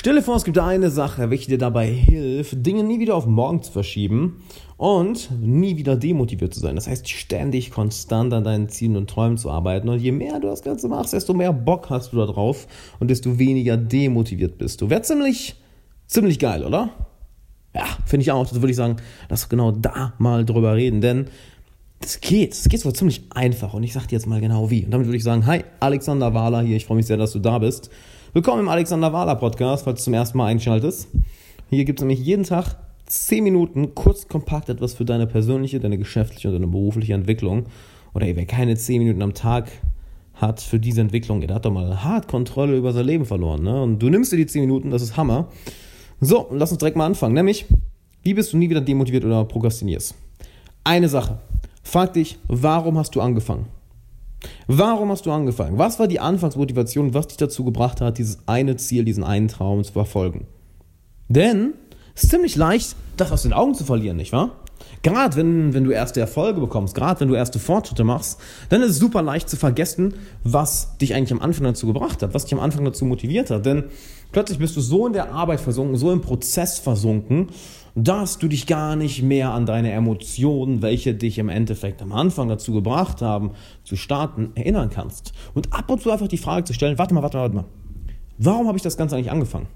Stelle vor, es gibt eine Sache, welche dir dabei hilft, Dinge nie wieder auf morgen zu verschieben und nie wieder demotiviert zu sein. Das heißt, ständig konstant an deinen Zielen und Träumen zu arbeiten. Und je mehr du das Ganze machst, desto mehr Bock hast du da drauf und desto weniger demotiviert bist du. Wäre ziemlich, ziemlich geil, oder? Ja, finde ich auch. Das würde ich sagen, lass genau da mal drüber reden, denn das geht. Das geht sogar ziemlich einfach und ich sage dir jetzt mal genau wie. Und damit würde ich sagen, hi, Alexander Wahler hier. Ich freue mich sehr, dass du da bist. Willkommen im Alexander Wahler Podcast, falls du zum ersten Mal einschaltest. Hier gibt es nämlich jeden Tag 10 Minuten kurz kompakt etwas für deine persönliche, deine geschäftliche und deine berufliche Entwicklung. Oder ey, wer keine 10 Minuten am Tag hat für diese Entwicklung, der hat doch mal hart Kontrolle über sein Leben verloren. Ne? Und du nimmst dir die 10 Minuten, das ist Hammer. So, lass uns direkt mal anfangen. Nämlich, wie bist du nie wieder demotiviert oder prokrastinierst? Eine Sache. Frag dich, warum hast du angefangen? Warum hast du angefangen? Was war die Anfangsmotivation, was dich dazu gebracht hat, dieses eine Ziel, diesen einen Traum zu verfolgen? Denn es ist ziemlich leicht, das aus den Augen zu verlieren, nicht wahr? Gerade wenn, wenn du erste Erfolge bekommst, gerade wenn du erste Fortschritte machst, dann ist es super leicht zu vergessen, was dich eigentlich am Anfang dazu gebracht hat, was dich am Anfang dazu motiviert hat. Denn plötzlich bist du so in der Arbeit versunken, so im Prozess versunken, dass du dich gar nicht mehr an deine Emotionen, welche dich im Endeffekt am Anfang dazu gebracht haben, zu starten, erinnern kannst. Und ab und zu einfach die Frage zu stellen, warte mal, warte mal, warte mal. Warum habe ich das Ganze eigentlich angefangen?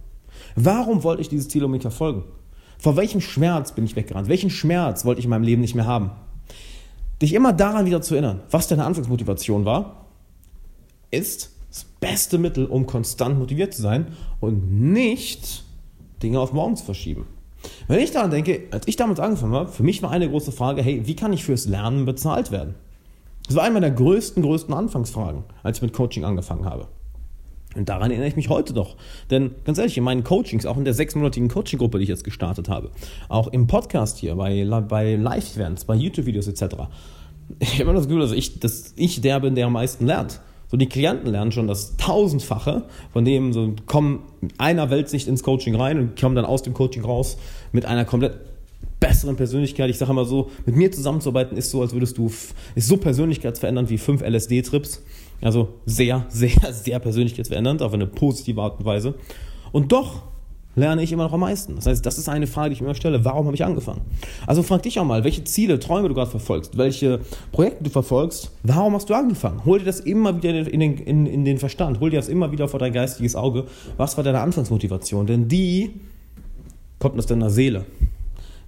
Warum wollte ich dieses Ziel unbedingt verfolgen? Vor welchem Schmerz bin ich weggerannt? Welchen Schmerz wollte ich in meinem Leben nicht mehr haben? Dich immer daran wieder zu erinnern, was deine Anfangsmotivation war, ist das beste Mittel, um konstant motiviert zu sein und nicht Dinge auf morgen zu verschieben. Wenn ich daran denke, als ich damals angefangen habe, für mich war eine große Frage, hey, wie kann ich fürs Lernen bezahlt werden? Das war eine meiner größten, größten Anfangsfragen, als ich mit Coaching angefangen habe. Und daran erinnere ich mich heute doch. Denn ganz ehrlich, in meinen Coachings, auch in der sechsmonatigen Coaching-Gruppe, die ich jetzt gestartet habe, auch im Podcast hier, bei, bei Live-Events, bei YouTube-Videos etc., ich habe immer das Gefühl, dass ich, dass ich der bin, der am meisten lernt. So die Klienten lernen schon das Tausendfache, von dem so kommen mit einer Weltsicht ins Coaching rein und kommen dann aus dem Coaching raus mit einer komplett besseren Persönlichkeit. Ich sage immer so, mit mir zusammenzuarbeiten ist so, als würdest du, ist so persönlichkeitsverändernd wie fünf LSD-Trips. Also sehr, sehr, sehr persönlichkeitsverändernd, auf eine positive Art und Weise. Und doch lerne ich immer noch am meisten. Das heißt, das ist eine Frage, die ich immer stelle. Warum habe ich angefangen? Also frag dich auch mal, welche Ziele, Träume du gerade verfolgst, welche Projekte du verfolgst. Warum hast du angefangen? Hol dir das immer wieder in den, in, in den Verstand. Hol dir das immer wieder vor dein geistiges Auge. Was war deine Anfangsmotivation? Denn die kommt aus deiner Seele.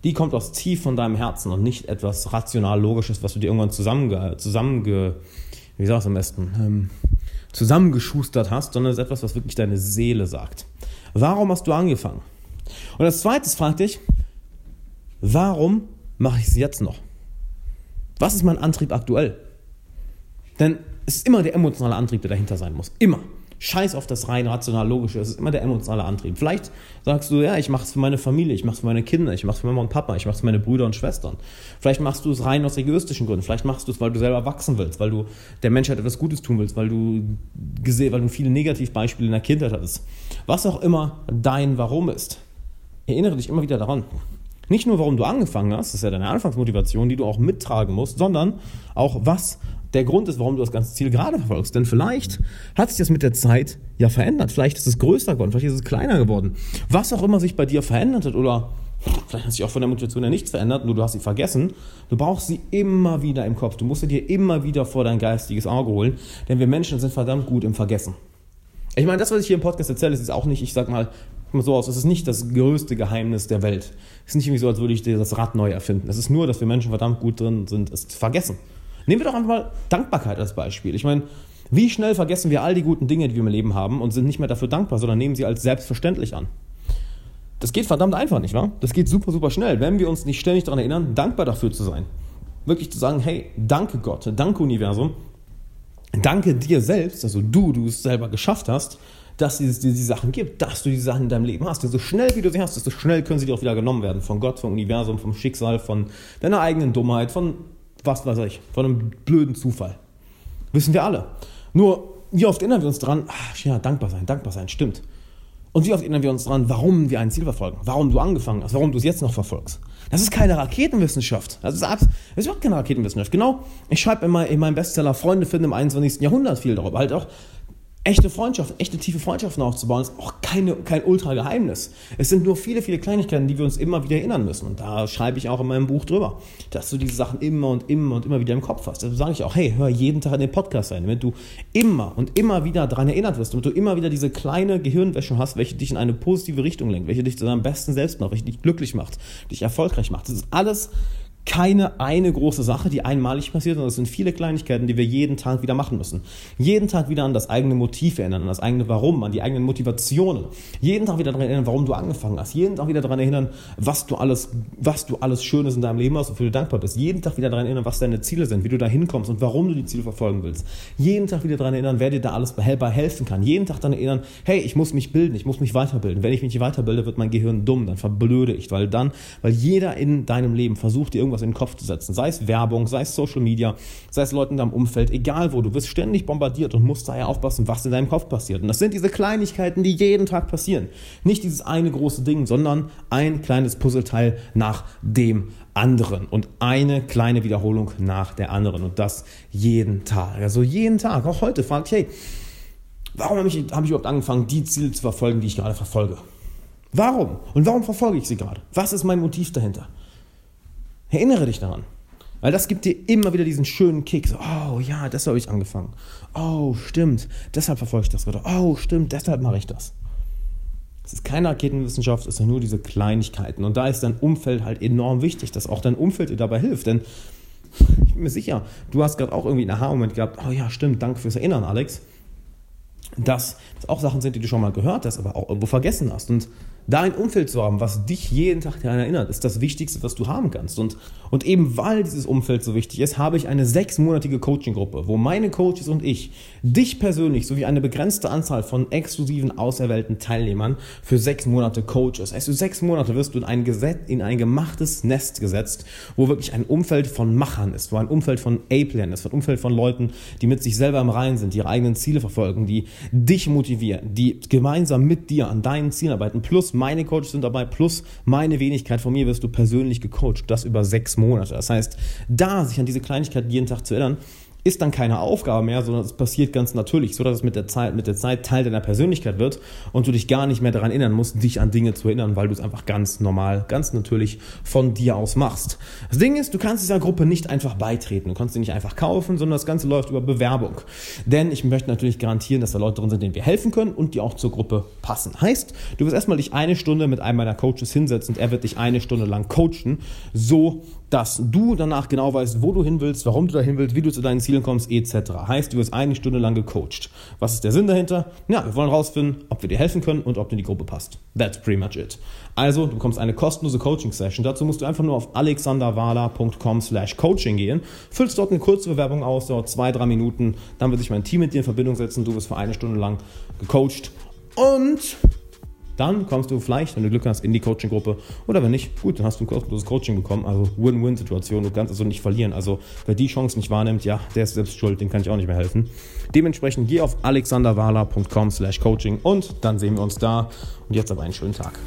Die kommt aus tief von deinem Herzen und nicht etwas rational Logisches, was du dir irgendwann zusammenge, zusammenge wie sagst am besten, ähm, zusammengeschustert hast, sondern es ist etwas, was wirklich deine Seele sagt. Warum hast du angefangen? Und als zweites frag dich, warum mache ich es jetzt noch? Was ist mein Antrieb aktuell? Denn es ist immer der emotionale Antrieb, der dahinter sein muss. Immer. Scheiß auf das rein rational logische, es ist immer der emotionale Antrieb. Vielleicht sagst du, ja, ich mache es für meine Familie, ich mache es für meine Kinder, ich mache es für Mama und Papa, ich mache es für meine Brüder und Schwestern. Vielleicht machst du es rein aus egoistischen Gründen, vielleicht machst du es, weil du selber wachsen willst, weil du der Menschheit etwas Gutes tun willst, weil du gesehen, weil du viele Negativbeispiele in der Kindheit hattest. Was auch immer dein Warum ist, erinnere dich immer wieder daran. Nicht nur, warum du angefangen hast, das ist ja deine Anfangsmotivation, die du auch mittragen musst, sondern auch, was der Grund ist, warum du das ganze Ziel gerade verfolgst. Denn vielleicht hat sich das mit der Zeit ja verändert. Vielleicht ist es größer geworden, vielleicht ist es kleiner geworden. Was auch immer sich bei dir verändert hat oder vielleicht hat sich auch von der Motivation ja nichts verändert, nur du hast sie vergessen. Du brauchst sie immer wieder im Kopf. Du musst sie dir immer wieder vor dein geistiges Auge holen, denn wir Menschen sind verdammt gut im Vergessen. Ich meine, das, was ich hier im Podcast erzähle, ist auch nicht, ich sag mal, so aus, es ist nicht das größte Geheimnis der Welt. Es ist nicht irgendwie so, als würde ich dir das Rad neu erfinden. Es ist nur, dass wir Menschen verdammt gut drin sind, es zu vergessen. Nehmen wir doch einfach mal Dankbarkeit als Beispiel. Ich meine, wie schnell vergessen wir all die guten Dinge, die wir im Leben haben und sind nicht mehr dafür dankbar, sondern nehmen sie als selbstverständlich an. Das geht verdammt einfach, nicht wahr? Das geht super, super schnell, wenn wir uns nicht ständig daran erinnern, dankbar dafür zu sein. Wirklich zu sagen, hey, danke Gott, danke Universum, danke dir selbst, also du, du es selber geschafft hast, dass es dir die Sachen gibt, dass du die Sachen in deinem Leben hast. Denn so schnell wie du sie hast, desto schnell können sie dir auch wieder genommen werden. Von Gott, vom Universum, vom Schicksal, von deiner eigenen Dummheit, von was weiß ich, von einem blöden Zufall. Wissen wir alle. Nur, wie oft erinnern wir uns dran, ach, ja, dankbar sein, dankbar sein, stimmt. Und wie oft erinnern wir uns dran, warum wir ein Ziel verfolgen, warum du angefangen hast, warum du es jetzt noch verfolgst. Das ist keine Raketenwissenschaft. Das ist, das ist überhaupt keine Raketenwissenschaft. Genau, ich schreibe immer in meinem Bestseller Freunde finden im 21. Jahrhundert viel darüber. Halt auch, echte Freundschaften, echte tiefe Freundschaften aufzubauen, ist auch keine, kein Ultra-Geheimnis. Es sind nur viele, viele Kleinigkeiten, die wir uns immer wieder erinnern müssen. Und da schreibe ich auch in meinem Buch drüber, dass du diese Sachen immer und immer und immer wieder im Kopf hast. Deshalb sage ich auch, hey, hör jeden Tag in den Podcast rein, damit du immer und immer wieder daran erinnert wirst, damit du immer wieder diese kleine Gehirnwäsche hast, welche dich in eine positive Richtung lenkt, welche dich zu deinem besten Selbst macht, welche dich glücklich macht, dich erfolgreich macht. Das ist alles keine eine große Sache, die einmalig passiert, sondern es sind viele Kleinigkeiten, die wir jeden Tag wieder machen müssen. Jeden Tag wieder an das eigene Motiv erinnern, an das eigene Warum, an die eigenen Motivationen. Jeden Tag wieder daran erinnern, warum du angefangen hast. Jeden Tag wieder daran erinnern, was du alles, was du alles Schönes in deinem Leben hast, wofür du dankbar bist. Jeden Tag wieder daran erinnern, was deine Ziele sind, wie du da hinkommst und warum du die Ziele verfolgen willst. Jeden Tag wieder daran erinnern, wer dir da alles bei helfen kann. Jeden Tag daran erinnern, hey, ich muss mich bilden, ich muss mich weiterbilden. Wenn ich mich nicht weiterbilde, wird mein Gehirn dumm, dann verblöde ich, weil dann, weil jeder in deinem Leben versucht, dir irgendwas in den Kopf zu setzen sei es Werbung, sei es Social Media, sei es Leuten in deinem Umfeld, egal wo, du wirst ständig bombardiert und musst daher aufpassen, was in deinem Kopf passiert. Und das sind diese Kleinigkeiten, die jeden Tag passieren. Nicht dieses eine große Ding, sondern ein kleines Puzzleteil nach dem anderen und eine kleine Wiederholung nach der anderen und das jeden Tag. Also jeden Tag, auch heute fragt, hey, warum habe ich, hab ich überhaupt angefangen, die Ziele zu verfolgen, die ich gerade verfolge? Warum? Und warum verfolge ich sie gerade? Was ist mein Motiv dahinter? Erinnere dich daran. Weil das gibt dir immer wieder diesen schönen Kick. So, oh ja, deshalb habe ich angefangen. Oh, stimmt, deshalb verfolge ich das gerade. Oh, stimmt, deshalb mache ich das. Es ist keine Raketenwissenschaft, es sind nur diese Kleinigkeiten. Und da ist dein Umfeld halt enorm wichtig, dass auch dein Umfeld dir dabei hilft. Denn ich bin mir sicher, du hast gerade auch irgendwie einen Aha-Moment gehabt. Oh ja, stimmt, danke fürs Erinnern, Alex. Dass das auch Sachen sind, die du schon mal gehört hast, aber auch irgendwo vergessen hast. Und da ein Umfeld zu haben, was dich jeden Tag daran erinnert, ist das Wichtigste, was du haben kannst. Und, und eben weil dieses Umfeld so wichtig ist, habe ich eine sechsmonatige Coaching-Gruppe, wo meine Coaches und ich dich persönlich sowie eine begrenzte Anzahl von exklusiven, auserwählten Teilnehmern für sechs Monate coaches. Also sechs Monate wirst du in ein, Gesetz, in ein gemachtes Nest gesetzt, wo wirklich ein Umfeld von Machern ist, wo ein Umfeld von A-Playern ist, ein Umfeld von Leuten, die mit sich selber im Reinen sind, die ihre eigenen Ziele verfolgen, die dich motivieren, die gemeinsam mit dir an deinen Zielen arbeiten, plus meine Coaches sind dabei, plus meine Wenigkeit von mir wirst du persönlich gecoacht. Das über sechs Monate. Das heißt, da sich an diese Kleinigkeiten jeden Tag zu erinnern, ist dann keine Aufgabe mehr, sondern es passiert ganz natürlich, so dass es mit der Zeit, mit der Zeit Teil deiner Persönlichkeit wird und du dich gar nicht mehr daran erinnern musst, dich an Dinge zu erinnern, weil du es einfach ganz normal, ganz natürlich von dir aus machst. Das Ding ist, du kannst dieser Gruppe nicht einfach beitreten, du kannst sie nicht einfach kaufen, sondern das Ganze läuft über Bewerbung. Denn ich möchte natürlich garantieren, dass da Leute drin sind, denen wir helfen können und die auch zur Gruppe passen. Heißt, du wirst erstmal dich eine Stunde mit einem meiner Coaches hinsetzen und er wird dich eine Stunde lang coachen, so dass du danach genau weißt, wo du hin willst, warum du da hin willst, wie du zu deinen Zielen kommst, etc. Heißt, du wirst eine Stunde lang gecoacht. Was ist der Sinn dahinter? Ja, wir wollen herausfinden, ob wir dir helfen können und ob dir die Gruppe passt. That's pretty much it. Also, du bekommst eine kostenlose Coaching-Session. Dazu musst du einfach nur auf alexanderwala.com slash coaching gehen, füllst dort eine kurze Bewerbung aus, dauert zwei, drei Minuten, dann wird sich mein Team mit dir in Verbindung setzen, du wirst für eine Stunde lang gecoacht und dann kommst du vielleicht, wenn du Glück hast, in die Coaching-Gruppe. Oder wenn nicht, gut, dann hast du ein kostenloses Coaching bekommen. Also Win-Win-Situation. Du kannst also nicht verlieren. Also wer die Chance nicht wahrnimmt, ja, der ist selbst schuld, dem kann ich auch nicht mehr helfen. Dementsprechend geh auf alexanderwala.com slash coaching und dann sehen wir uns da. Und jetzt aber einen schönen Tag.